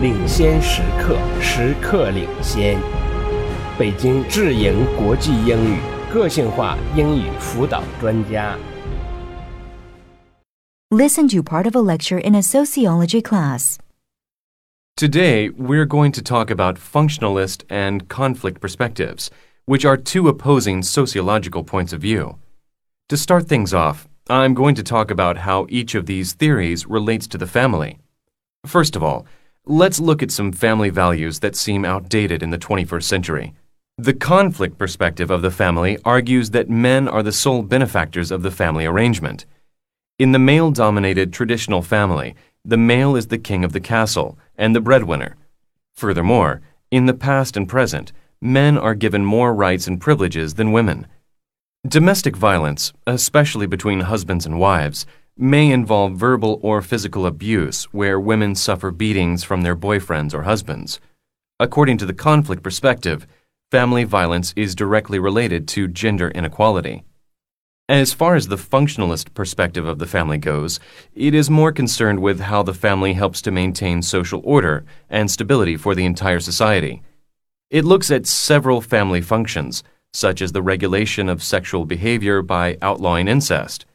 领先时刻，时刻领先。北京智盈国际英语个性化英语辅导专家。 Listen to part of a lecture in a sociology class. Today, we're going to talk about functionalist and conflict perspectives, which are two opposing sociological points of view. To start things off, I'm going to talk about how each of these theories relates to the family. First of all, let's look at some family values that seem outdated in the 21st century. The conflict perspective of the family argues that men are the sole benefactors of the family arrangement. In the male dominated traditional family, the male is the king of the castle and the breadwinner. Furthermore, in the past and present, men are given more rights and privileges than women. Domestic violence, especially between husbands and wives, may involve verbal or physical abuse where women suffer beatings from their boyfriends or husbands. According to the conflict perspective, family violence is directly related to gender inequality. As far as the functionalist perspective of the family goes, it is more concerned with how the family helps to maintain social order and stability for the entire society. It looks at several family functions, such as the regulation of sexual behavior by outlawing incest.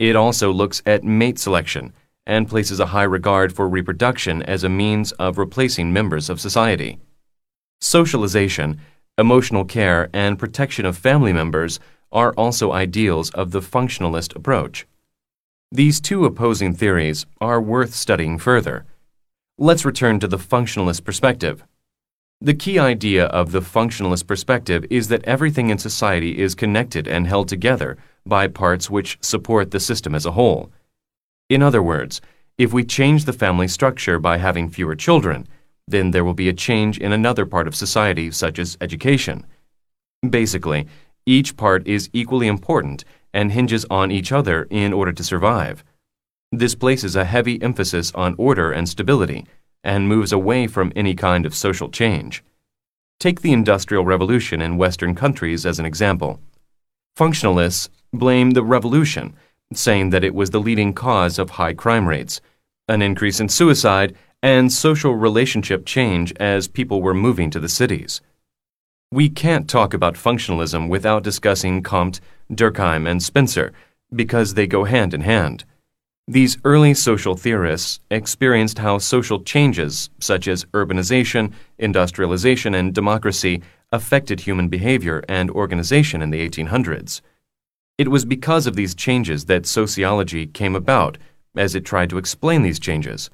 It also looks at mate selection and places a high regard for reproduction as a means of replacing members of society. Socialization, emotional care, and protection of family members are also ideals of the functionalist approach. These two opposing theories are worth studying further. Let's return to the functionalist perspective. The key idea of the functionalist perspective is that everything in society is connected and held together by parts which support the system as a whole. In other words, if we change the family structure by having fewer children, then there will be a change in another part of society, such as education. Basically, each part is equally important and hinges on each other in order to survive. This places a heavy emphasis on order and stability and moves away from any kind of social change. Take the Industrial Revolution in Western countries as an example. Functionalists blame the revolution, saying that it was the leading cause of high crime rates, an increase in suicide, and social relationship change as people were moving to the cities. We can't talk about functionalism without discussing Comte, Durkheim, and Spencer because they go hand in hand. These early social theorists experienced how social changes, such as urbanization, industrialization, and democracy, affected human behavior and organization in the 1800s. It was because of these changes that sociology came about, as it tried to explain these changes.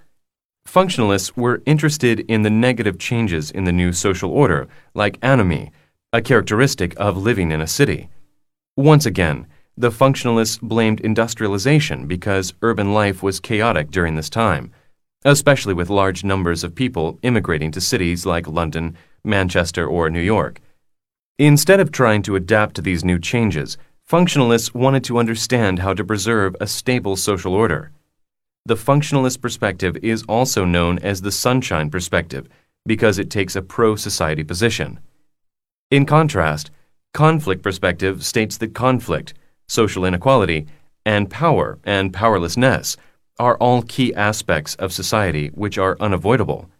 Functionalists were interested in the negative changes in the new social order, like anomie, a characteristic of living in a city. Once again, the functionalists blamed industrialization because urban life was chaotic during this time, especially with large numbers of people immigrating to cities like London, Manchester, or New York. Instead of trying to adapt to these new changes, functionalists wanted to understand how to preserve a stable social order. The functionalist perspective is also known as the sunshine perspective because it takes a pro society position. In contrast, conflict perspective states that conflict, social inequality, and power and powerlessness are all key aspects of society which are unavoidable.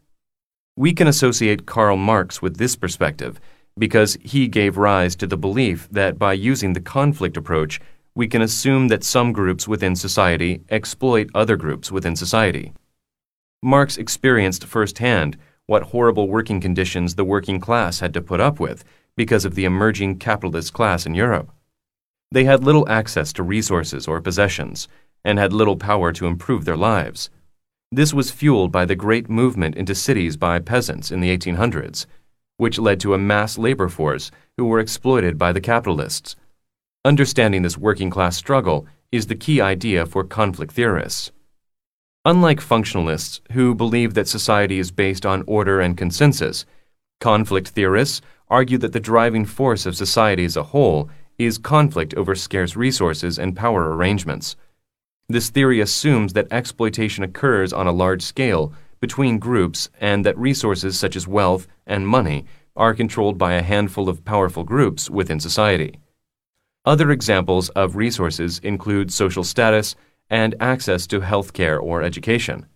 We can associate Karl Marx with this perspective because he gave rise to the belief that by using the conflict approach, we can assume that some groups within society exploit other groups within society. Marx experienced firsthand what horrible working conditions the working class had to put up with because of the emerging capitalist class in Europe. They had little access to resources or possessions and had little power to improve their lives. This was fueled by the great movement into cities by peasants in the 1800s, which led to a mass labor force who were exploited by the capitalists. Understanding this working class struggle is the key idea for conflict theorists. Unlike functionalists who believe that society is based on order and consensus, conflict theorists argue that the driving force of society as a whole is conflict over scarce resources and power arrangements. This theory assumes that exploitation occurs on a large scale between groups and that resources such as wealth and money are controlled by a handful of powerful groups within society. Other examples of resources include social status and access to health care or education.